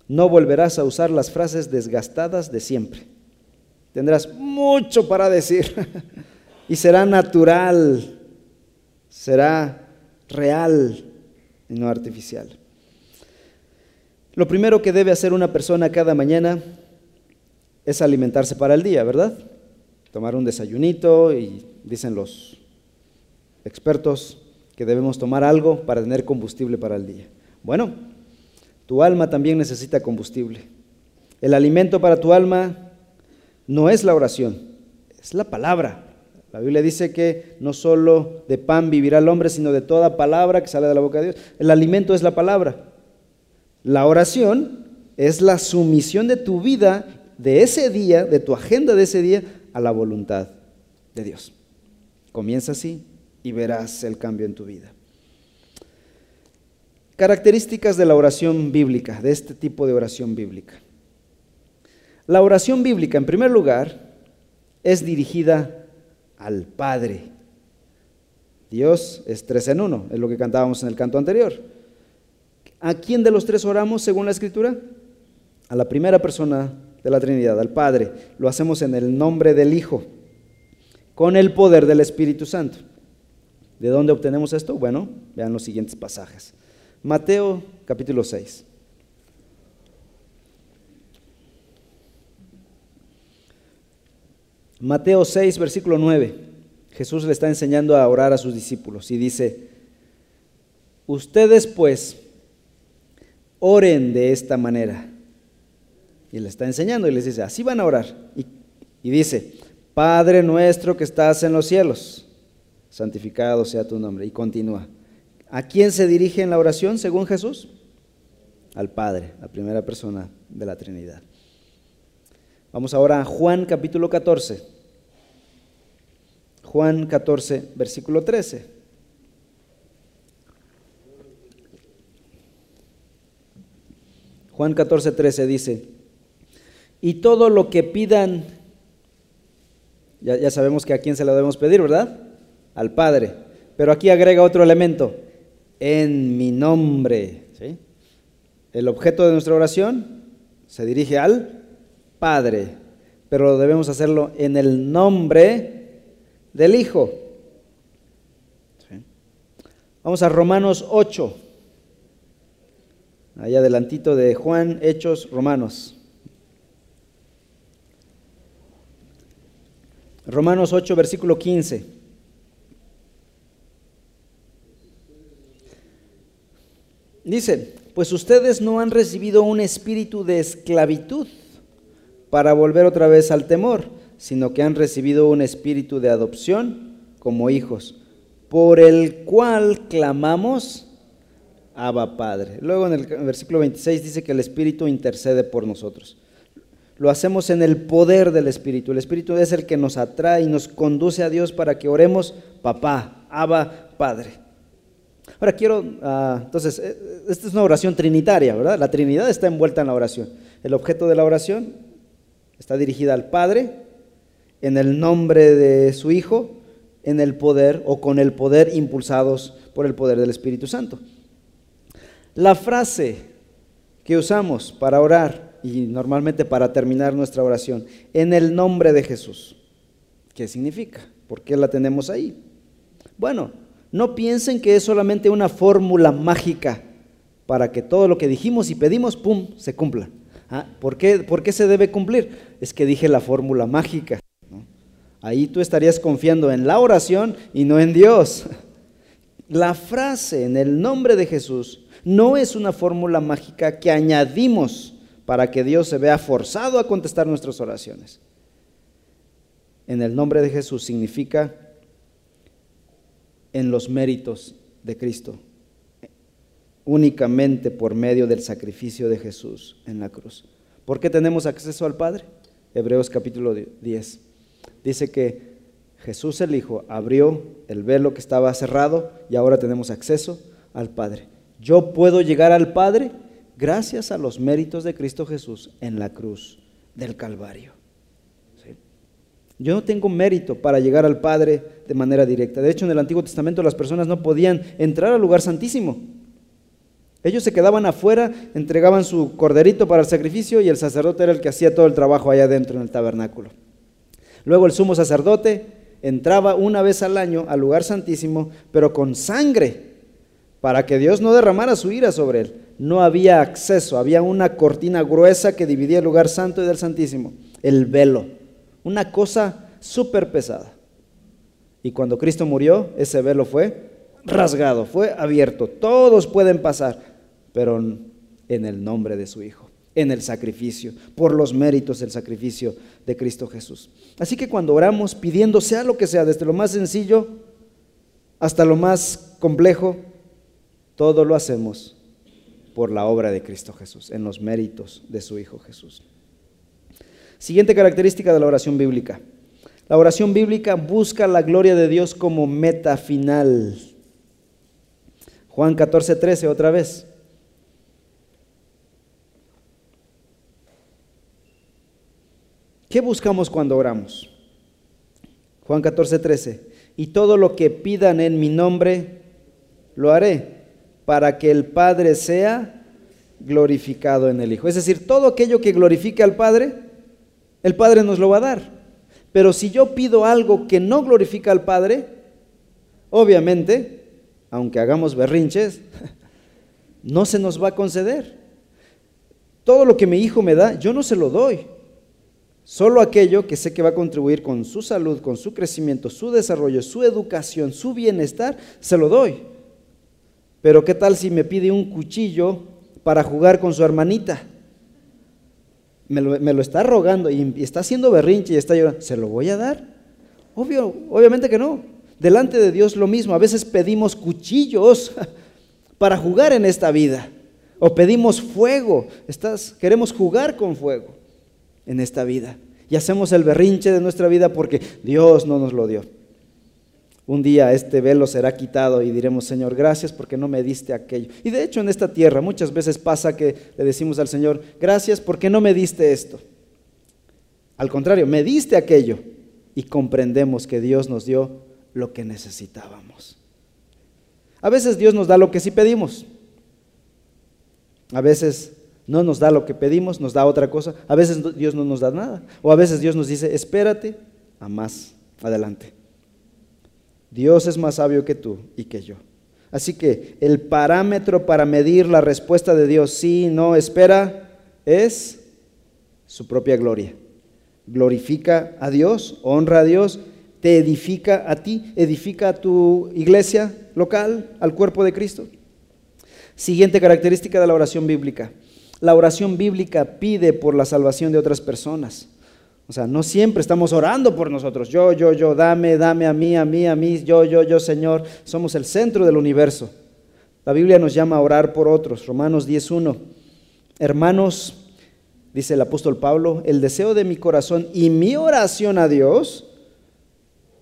no volverás a usar las frases desgastadas de siempre. Tendrás mucho para decir y será natural, será real y no artificial. Lo primero que debe hacer una persona cada mañana es alimentarse para el día, ¿verdad? Tomar un desayunito y dicen los expertos que debemos tomar algo para tener combustible para el día. Bueno, tu alma también necesita combustible. El alimento para tu alma no es la oración, es la palabra. La Biblia dice que no solo de pan vivirá el hombre, sino de toda palabra que sale de la boca de Dios. El alimento es la palabra. La oración es la sumisión de tu vida, de ese día, de tu agenda de ese día, a la voluntad de Dios. Comienza así y verás el cambio en tu vida. Características de la oración bíblica, de este tipo de oración bíblica. La oración bíblica, en primer lugar, es dirigida al Padre. Dios es tres en uno, es lo que cantábamos en el canto anterior. ¿A quién de los tres oramos según la Escritura? A la primera persona de la Trinidad, al Padre. Lo hacemos en el nombre del Hijo, con el poder del Espíritu Santo. ¿De dónde obtenemos esto? Bueno, vean los siguientes pasajes. Mateo capítulo 6. Mateo 6, versículo 9. Jesús le está enseñando a orar a sus discípulos y dice, ustedes pues oren de esta manera. Y le está enseñando y les dice, así van a orar. Y, dice, Padre nuestro que estás en los cielos, santificado sea tu nombre. Y continúa. ¿A quién se dirige en la oración según Jesús? Al Padre, la primera persona de la Trinidad. Vamos ahora a Juan capítulo 14. Juan 14, versículo 13. Juan 14, 13 dice, y todo lo que pidan, ya, ya sabemos que a quién se lo debemos pedir, ¿verdad? Al Padre. Pero aquí agrega otro elemento, en mi nombre. El objeto de nuestra oración se dirige al Padre, pero debemos hacerlo en el nombre del Hijo. Vamos a Romanos 8. Allá adelantito de Juan, Hechos, Romanos. Romanos 8, versículo 15. Dice, pues ustedes no han recibido un espíritu de esclavitud para volver otra vez al temor, sino que han recibido un espíritu de adopción como hijos, por el cual clamamos, Abba Padre. Luego en el versículo 26 dice que el Espíritu intercede por nosotros. Lo hacemos en el poder del Espíritu. El Espíritu es el que nos atrae y nos conduce a Dios para que oremos, papá, Abba Padre. Ahora quiero, ah, entonces, eh, esta es una oración trinitaria, ¿verdad? La Trinidad está envuelta en la oración. El objeto de la oración está dirigida al Padre, en el nombre de su Hijo, en el poder o con el poder impulsados por el poder del Espíritu Santo. La frase que usamos para orar y normalmente para terminar nuestra oración, en el nombre de Jesús, ¿qué significa? ¿Por qué la tenemos ahí? Bueno, no piensen que es solamente una fórmula mágica para que todo lo que dijimos y pedimos, ¡pum!, se cumpla. Ah, ¿por, qué, ¿Por qué se debe cumplir? Es que dije la fórmula mágica. Ahí tú estarías confiando en la oración y no en Dios. La frase en el nombre de Jesús no es una fórmula mágica que añadimos para que Dios se vea forzado a contestar nuestras oraciones. En el nombre de Jesús significa en los méritos de Cristo, únicamente por medio del sacrificio de Jesús en la cruz. ¿Por qué tenemos acceso al Padre? Hebreos capítulo 10 dice que Jesús el Hijo abrió el velo que estaba cerrado y ahora tenemos acceso al Padre. Yo puedo llegar al Padre gracias a los méritos de Cristo Jesús en la cruz del Calvario. Yo no tengo mérito para llegar al Padre de manera directa. De hecho, en el Antiguo Testamento las personas no podían entrar al lugar santísimo. Ellos se quedaban afuera, entregaban su corderito para el sacrificio y el sacerdote era el que hacía todo el trabajo allá adentro en el tabernáculo. Luego el sumo sacerdote entraba una vez al año al lugar santísimo, pero con sangre, para que Dios no derramara su ira sobre él. No había acceso, había una cortina gruesa que dividía el lugar santo y del santísimo, el velo, una cosa súper pesada. Y cuando Cristo murió, ese velo fue rasgado, fue abierto. Todos pueden pasar, pero en el nombre de su Hijo en el sacrificio, por los méritos del sacrificio de Cristo Jesús. Así que cuando oramos pidiendo sea lo que sea, desde lo más sencillo hasta lo más complejo, todo lo hacemos por la obra de Cristo Jesús, en los méritos de su Hijo Jesús. Siguiente característica de la oración bíblica. La oración bíblica busca la gloria de Dios como meta final. Juan 14, 13 otra vez. ¿Qué buscamos cuando oramos? Juan 14, 13. Y todo lo que pidan en mi nombre, lo haré, para que el Padre sea glorificado en el Hijo. Es decir, todo aquello que glorifique al Padre, el Padre nos lo va a dar. Pero si yo pido algo que no glorifica al Padre, obviamente, aunque hagamos berrinches, no se nos va a conceder. Todo lo que mi hijo me da, yo no se lo doy. Solo aquello que sé que va a contribuir con su salud, con su crecimiento, su desarrollo, su educación, su bienestar, se lo doy. Pero ¿qué tal si me pide un cuchillo para jugar con su hermanita? Me lo, está rogando y está haciendo berrinche y está llorando. ¿Se lo voy a dar? Obvio, obviamente que no. Delante de Dios lo mismo. A veces pedimos cuchillos para jugar en esta vida. O pedimos fuego. Queremos jugar con fuego en esta vida. Y hacemos el berrinche de nuestra vida porque Dios no nos lo dio. Un día este velo será quitado y diremos, Señor, gracias porque no me diste aquello. Y de hecho en esta tierra muchas veces pasa que le decimos al Señor, gracias porque no me diste esto. Al contrario, me diste aquello y comprendemos que Dios nos dio lo que necesitábamos. A veces Dios nos da lo que sí pedimos. A veces no nos da lo que pedimos, nos da otra cosa. A veces Dios no nos da nada. O a veces Dios nos dice, espérate a más adelante. Dios es más sabio que tú y que yo. Así que el parámetro para medir la respuesta de Dios, sí, no, espera, es su propia gloria. Glorifica a Dios, honra a Dios, te edifica a ti, edifica a tu iglesia local, al cuerpo de Cristo. Siguiente característica de la oración bíblica la oración bíblica pide por la salvación de otras personas. O sea, no siempre estamos orando por nosotros. Yo, yo, yo, dame, dame a mí, a mí, a mí, yo, yo, yo, Señor. Somos el centro del universo. La Biblia nos llama a orar por otros. Romanos 10.1. Hermanos, dice el apóstol Pablo, el deseo de mi corazón y mi oración a Dios.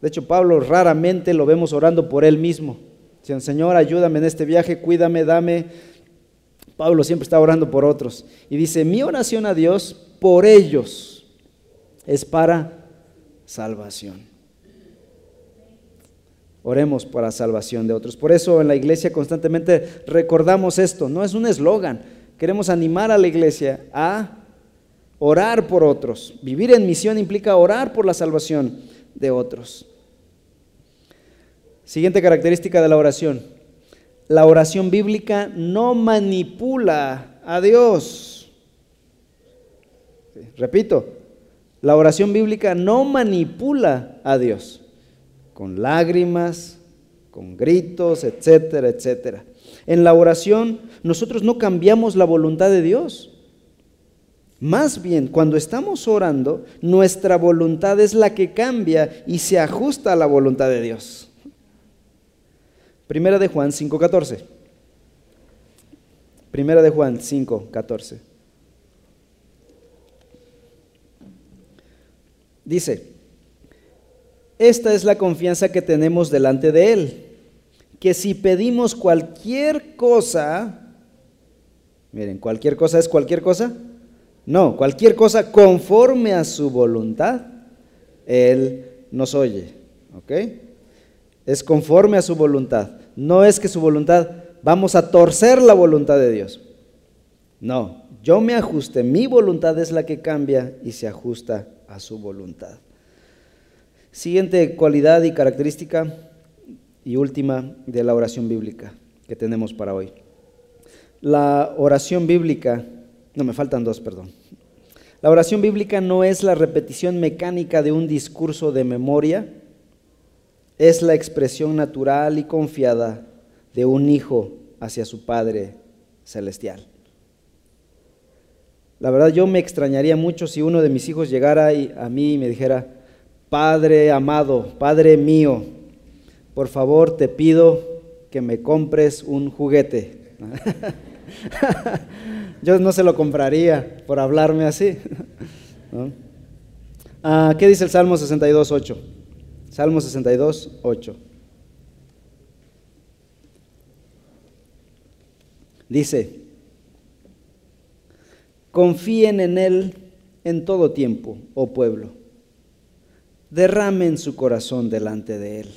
De hecho, Pablo raramente lo vemos orando por él mismo. Señor, ayúdame en este viaje, cuídame, dame Pablo siempre está orando por otros. Y dice, mi oración a Dios por ellos es para salvación. Oremos para salvación de otros. Por eso en la iglesia constantemente recordamos esto. No es un eslogan. Queremos animar a la iglesia a orar por otros. Vivir en misión implica orar por la salvación de otros. Siguiente característica de la oración. la oración bíblica no manipula a Dios. Repito, la oración bíblica no manipula a Dios con lágrimas, con gritos, etcétera, etcétera. En la oración nosotros no cambiamos la voluntad de Dios. Más bien, cuando estamos orando, nuestra voluntad es la que cambia y se ajusta a la voluntad de Dios. Primera de Juan 5:14. Primera de Juan 5:14. Dice, esta es la confianza que tenemos delante de Él, que si pedimos cualquier cosa, miren, cualquier cosa es cualquier cosa, no, cualquier cosa conforme a su voluntad, Él nos oye, ¿ok? Es conforme a su voluntad, no es que su voluntad, vamos a torcer la voluntad de Dios. No, yo me ajuste, mi voluntad es la que cambia y se ajusta a su voluntad. Siguiente cualidad y característica y última de la oración bíblica que tenemos para hoy. La oración bíblica, no me faltan dos, perdón. La oración bíblica no es la repetición mecánica de un discurso de memoria, es la expresión natural y confiada de un hijo hacia su Padre celestial. La verdad yo me extrañaría mucho si uno de mis hijos llegara a mí y me dijera, Padre amado, Padre mío, por favor te pido que me compres un juguete. Yo no se lo compraría por hablarme así. Ah, ¿Qué dice el Salmo 62, 8? Salmo 62, 8. Dice, confíen en Él en todo tiempo, oh pueblo. Derramen su corazón delante de Él.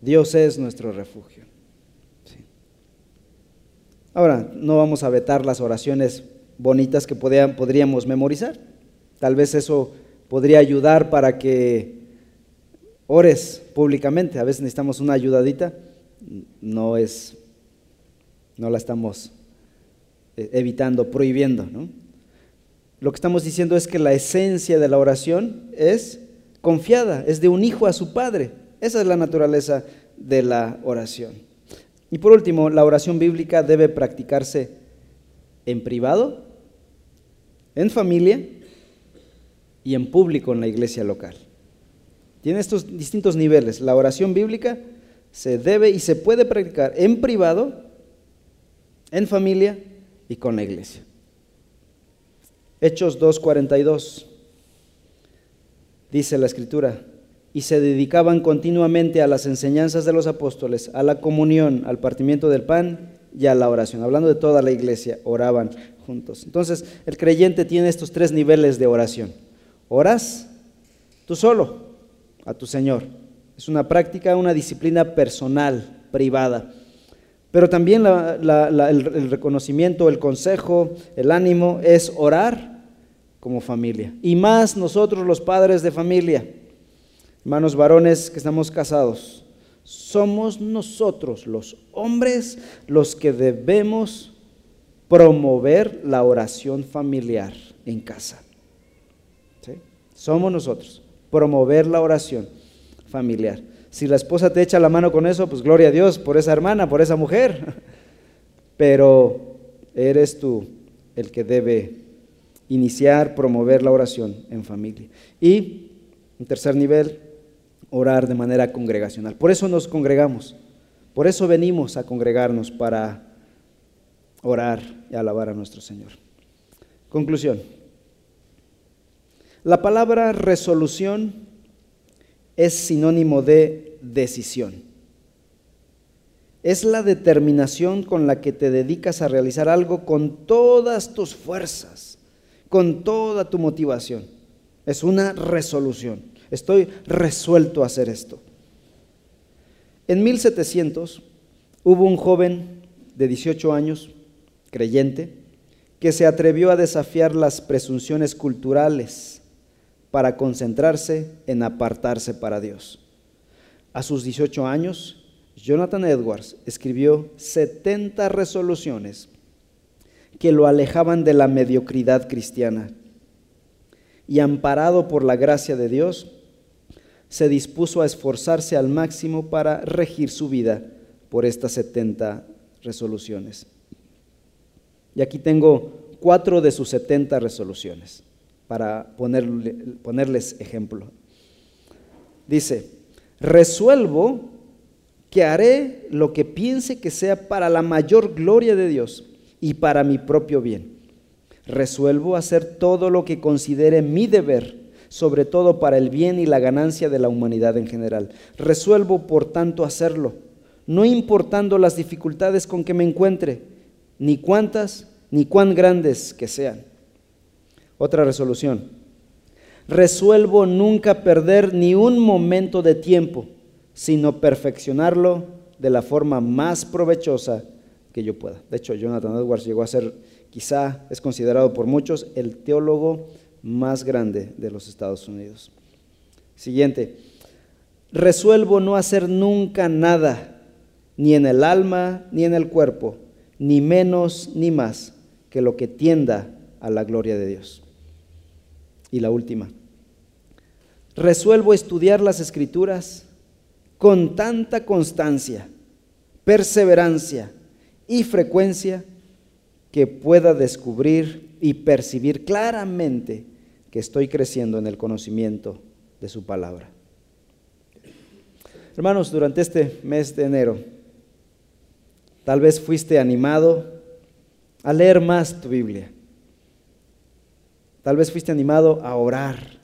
Dios es nuestro refugio. Ahora, no vamos a vetar las oraciones bonitas que podríamos memorizar. Tal vez eso podría ayudar para que ores públicamente. A veces necesitamos una ayudadita. No es, no la estamos evitando, prohibiendo. Lo que estamos diciendo es que la esencia de la oración es confiada, es de un hijo a su padre. Esa es la naturaleza de la oración. Y por último, la oración bíblica debe practicarse en privado, en familia y en público en la iglesia local. Tiene estos distintos niveles. La oración bíblica se debe y se puede practicar en privado, en familia y con la iglesia. Hechos 2.42 dice la escritura, y se dedicaban continuamente a las enseñanzas de los apóstoles, a la comunión, al partimiento del pan y a la oración. Hablando de toda la iglesia, oraban juntos. Entonces, el creyente tiene estos tres niveles de oración. Oras tú solo a tu Señor. Es una práctica, una disciplina personal, privada. Pero también el reconocimiento, el consejo, el ánimo es orar como familia. Y más nosotros los padres de familia hermanos varones que estamos casados, somos nosotros los hombres los que debemos promover la oración familiar en casa. Somos nosotros, promover la oración familiar. Si la esposa te echa la mano con eso, pues gloria a Dios por esa hermana, por esa mujer. Pero eres tú el que debe iniciar, promover la oración en familia. Y, en tercer nivel, orar de manera congregacional. Por eso nos congregamos, por eso venimos a congregarnos para orar y alabar a nuestro Señor. Conclusión. La palabra resolución es sinónimo de decisión. Es la determinación con la que te dedicas a realizar algo con todas tus fuerzas, con toda tu motivación. Es una resolución. Estoy resuelto a hacer esto. En 1700 hubo un joven de 18 años, creyente, que se atrevió a desafiar las presunciones culturales para concentrarse en apartarse para Dios. A sus 18 años Jonathan Edwards escribió 70 resoluciones que lo alejaban de la mediocridad cristiana. Y amparado por la gracia de Dios, se dispuso a esforzarse al máximo para regir su vida por estas 70 resoluciones. Y aquí tengo cuatro de sus 70 resoluciones para ponerles ejemplo. Dice, resuelvo que haré lo que piense que sea para la mayor gloria de Dios y para mi propio bien. Resuelvo hacer todo lo que considere mi deber, sobre todo para el bien y la ganancia de la humanidad en general. Resuelvo, por tanto, hacerlo, no importando las dificultades con que me encuentre, ni cuántas ni cuán grandes que sean. Otra resolución. Resuelvo nunca perder ni un momento de tiempo, sino perfeccionarlo de la forma más provechosa que yo pueda. De hecho, Jonathan Edwards llegó a ser, quizá es considerado por muchos, el teólogo más grande de los Estados Unidos. Siguiente, resuelvo no hacer nunca nada, ni en el alma, ni en el cuerpo, ni menos ni más que lo que tienda a la gloria de Dios. Y la última, resuelvo estudiar las escrituras con tanta constancia, perseverancia, y frecuencia que pueda descubrir y percibir claramente que estoy creciendo en el conocimiento de su palabra. Hermanos, durante este mes de enero, tal vez fuiste animado a leer más tu Biblia. Tal vez fuiste animado a orar.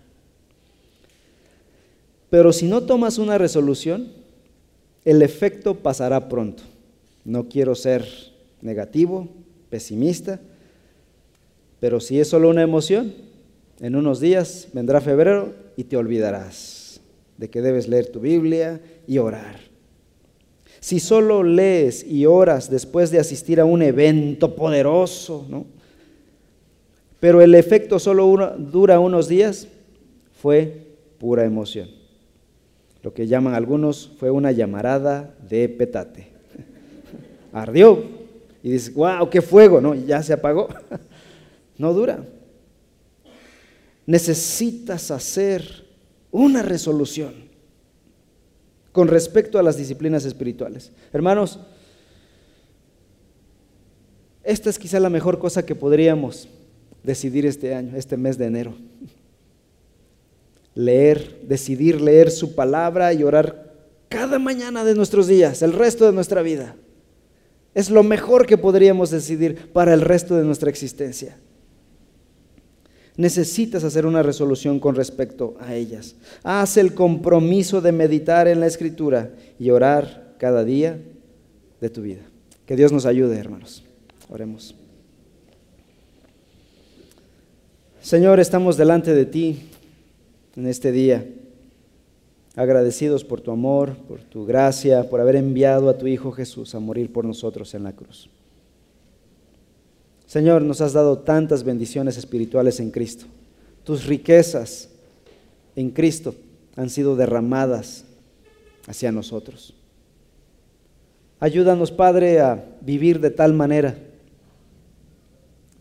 Pero si no tomas una resolución, el efecto pasará pronto. No quiero ser negativo, pesimista, pero si es solo una emoción, en unos días vendrá febrero y te olvidarás de que debes leer tu Biblia y orar. Si solo lees y oras después de asistir a un evento poderoso, ¿no? Pero el efecto solo dura unos días, fue pura emoción. Lo que llaman algunos fue una llamarada de petate ardió. Y dices, wow, qué fuego, ¿no? Ya se apagó. No dura. Necesitas hacer una resolución con respecto a las disciplinas espirituales. Hermanos, esta es quizá la mejor cosa que podríamos decidir este año, este mes de enero. Leer, decidir leer su palabra y orar cada mañana de nuestros días, el resto de nuestra vida. Es lo mejor que podríamos decidir para el resto de nuestra existencia. Necesitas hacer una resolución con respecto a ellas. Haz el compromiso de meditar en la escritura y orar cada día de tu vida. Que Dios nos ayude, hermanos. Oremos. Señor, estamos delante de ti en este día agradecidos por tu amor, por tu gracia, por haber enviado a tu Hijo Jesús a morir por nosotros en la cruz. Señor, nos has dado tantas bendiciones espirituales en Cristo. Tus riquezas en Cristo han sido derramadas hacia nosotros. Ayúdanos, Padre, a vivir de tal manera,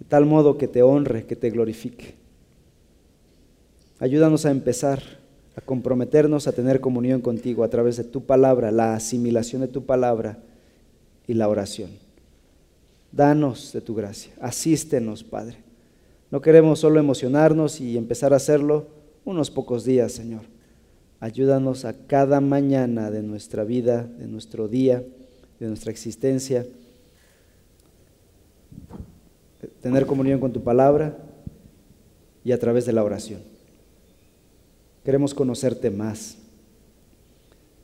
tal modo que te honre, que te glorifique. Ayúdanos a empezar a comprometernos a tener comunión contigo a través de tu palabra, la asimilación de tu palabra y la oración. Danos de tu gracia, asístenos, Padre. No queremos solo emocionarnos y empezar a hacerlo unos pocos días, Señor. Ayúdanos a cada mañana de nuestra vida, de nuestro día, de nuestra existencia, tener comunión con tu palabra y a través de la oración. Queremos conocerte más.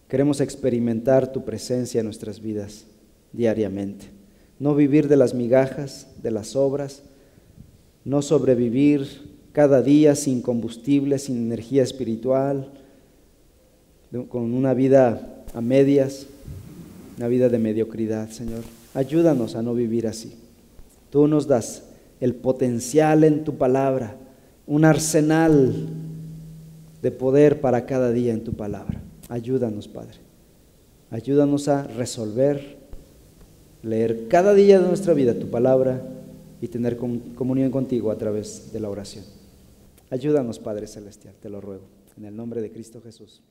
Queremos experimentar tu presencia en nuestras vidas diariamente. No vivir de las migajas, de las obras, no sobrevivir cada día sin combustible, sin energía espiritual, con una vida a medias, una vida de mediocridad, Señor. Ayúdanos a no vivir así. Tú nos das el potencial en tu palabra, un arsenal de poder para cada día en tu palabra. Ayúdanos, Padre, Ayúdanos a resolver, leer cada día de nuestra vida tu palabra y tener comunión contigo a través de la oración. Ayúdanos, Padre Celestial, te lo ruego, en el nombre de Cristo Jesús.